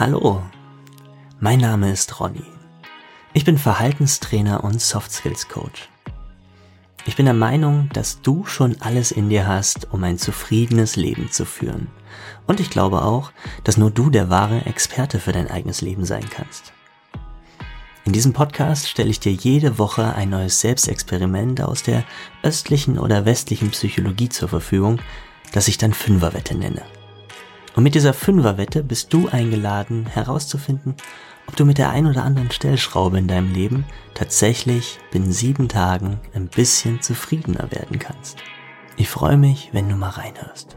Hallo, mein Name ist Ronny. Ich bin Verhaltenstrainer und Soft Skills Coach. Ich bin der Meinung, dass du schon alles in dir hast, um ein zufriedenes Leben zu führen. Und ich glaube auch, dass nur du der wahre Experte für dein eigenes Leben sein kannst. In diesem Podcast stelle ich dir jede Woche ein neues Selbstexperiment aus der östlichen oder westlichen Psychologie zur Verfügung, das ich dann Fünferwette nenne. Und mit dieser Fünferwette bist du eingeladen herauszufinden, ob du mit der ein oder anderen Stellschraube in deinem Leben tatsächlich binnen sieben Tagen ein bisschen zufriedener werden kannst. Ich freue mich, wenn du mal reinhörst.